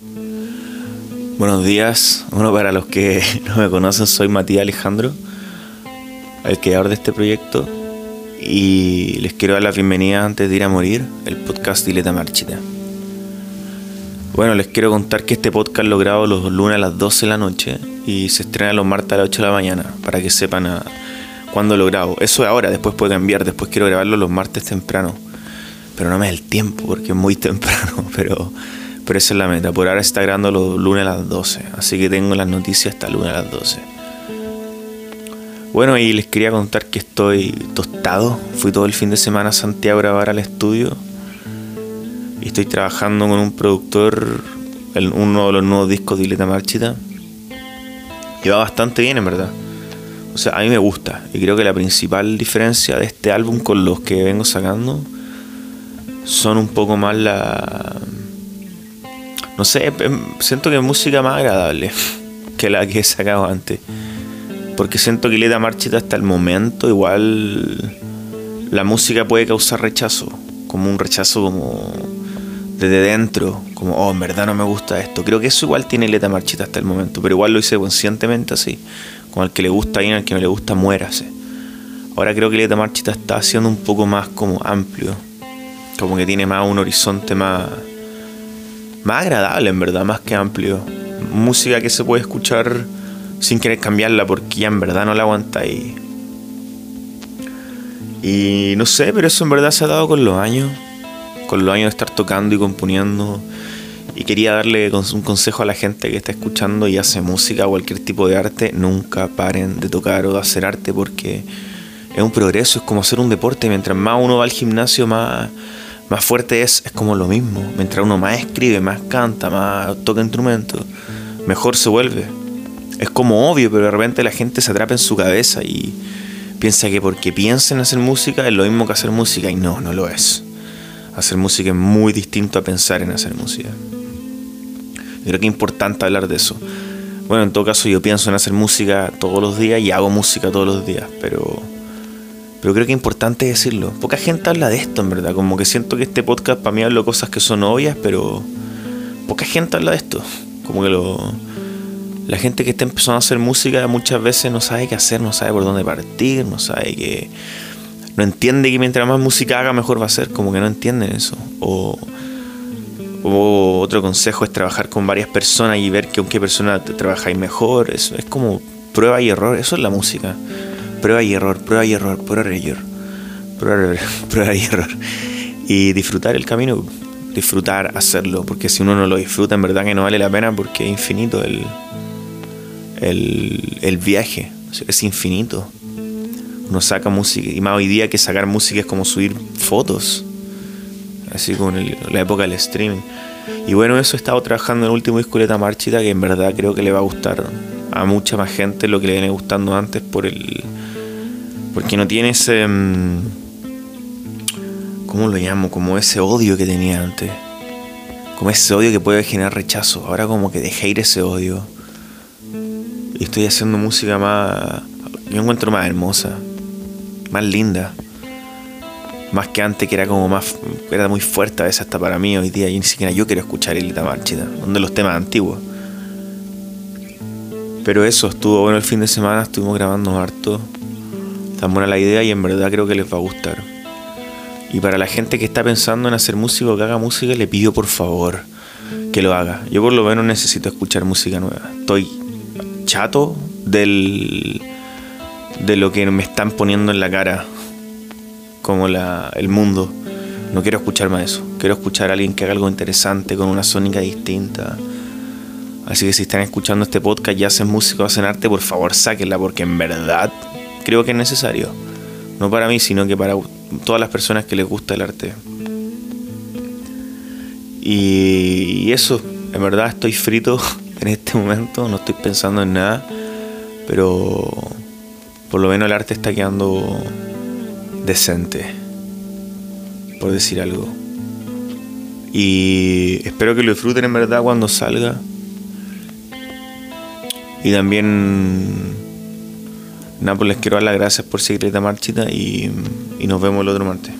Buenos días. Bueno, para los que no me conocen, soy Matías Alejandro, el creador de este proyecto. Y les quiero dar la bienvenida antes de ir a morir, el podcast Dileta Marchita. Bueno, les quiero contar que este podcast lo grabo los lunes a las 12 de la noche y se estrena los martes a las 8 de la mañana, para que sepan a cuándo lo grabo. Eso es ahora, después puede cambiar, después quiero grabarlo los martes temprano. Pero no me da el tiempo porque es muy temprano, pero, pero esa es la meta. Por ahora está grabando los lunes a las 12, así que tengo las noticias hasta lunes a las 12. Bueno, y les quería contar que estoy tostado. Fui todo el fin de semana a Santiago a grabar al estudio. Y estoy trabajando con un productor, el, uno de los nuevos discos de Ileta Marchita. Y va bastante bien, en verdad. O sea, a mí me gusta. Y creo que la principal diferencia de este álbum con los que vengo sacando son un poco más la. No sé, siento que es música más agradable que la que he sacado antes. Porque siento que Leta Marchita hasta el momento igual la música puede causar rechazo, como un rechazo como desde dentro, como, oh, en verdad no me gusta esto. Creo que eso igual tiene Leta Marchita hasta el momento, pero igual lo hice conscientemente así. Como al que le gusta bien, al que no le gusta, muérase. Ahora creo que Leta Marchita está haciendo un poco más como amplio, como que tiene más un horizonte más, más agradable en verdad, más que amplio. Música que se puede escuchar sin querer cambiarla porque ya en verdad no la aguanta y y no sé pero eso en verdad se ha dado con los años con los años de estar tocando y componiendo y quería darle un consejo a la gente que está escuchando y hace música o cualquier tipo de arte nunca paren de tocar o de hacer arte porque es un progreso es como hacer un deporte mientras más uno va al gimnasio más más fuerte es es como lo mismo mientras uno más escribe más canta más toca instrumentos mejor se vuelve es como obvio, pero de repente la gente se atrapa en su cabeza y piensa que porque piensa en hacer música es lo mismo que hacer música y no, no lo es. Hacer música es muy distinto a pensar en hacer música. creo que es importante hablar de eso. Bueno, en todo caso yo pienso en hacer música todos los días y hago música todos los días, pero pero creo que es importante decirlo. Poca gente habla de esto, en verdad. Como que siento que este podcast para mí hablo cosas que son obvias, pero poca gente habla de esto. Como que lo la gente que está empezando a hacer música muchas veces no sabe qué hacer, no sabe por dónde partir, no sabe que. No entiende que mientras más música haga, mejor va a ser. Como que no entienden eso. O, otro consejo es trabajar con varias personas y ver con qué persona te trabajáis mejor. Eso es como prueba y error. Eso es la música. Prueba y error, prueba y error, prueba y error. Prueba, prueba y error. Y disfrutar el camino. Disfrutar, hacerlo. Porque si uno no lo disfruta, en verdad que no vale la pena porque es infinito el el, el viaje, es infinito. Uno saca música, y más hoy día que sacar música es como subir fotos, así como en la época del streaming. Y bueno, eso he estado trabajando en el último disco de Marchita, que en verdad creo que le va a gustar a mucha más gente lo que le viene gustando antes por el. Porque no tiene ese. Mm, ¿Cómo lo llamo? Como ese odio que tenía antes. Como ese odio que puede generar rechazo. Ahora como que dejé ir ese odio y estoy haciendo música más, yo encuentro más hermosa, más linda. Más que antes que era como más, era muy fuerte a veces hasta para mí hoy día. Y ni siquiera yo quiero escuchar Elita Marchita, donde los temas antiguos. Pero eso, estuvo bueno el fin de semana, estuvimos grabando harto. Tan buena la idea y en verdad creo que les va a gustar. Y para la gente que está pensando en hacer música o que haga música, le pido por favor que lo haga. Yo por lo menos necesito escuchar música nueva. Estoy chato del, de lo que me están poniendo en la cara, como la, el mundo. No quiero escuchar más eso. Quiero escuchar a alguien que haga algo interesante, con una sónica distinta. Así que si están escuchando este podcast y hacen música o hacen arte, por favor sáquenla, porque en verdad creo que es necesario. No para mí, sino que para todas las personas que les gusta el arte. Y eso, en verdad estoy frito en este momento, no estoy pensando en nada, pero por lo menos el arte está quedando decente, por decir algo. Y espero que lo disfruten en verdad cuando salga. Y también, nada, pues les quiero dar las gracias por seguir esta marchita y, y nos vemos el otro martes.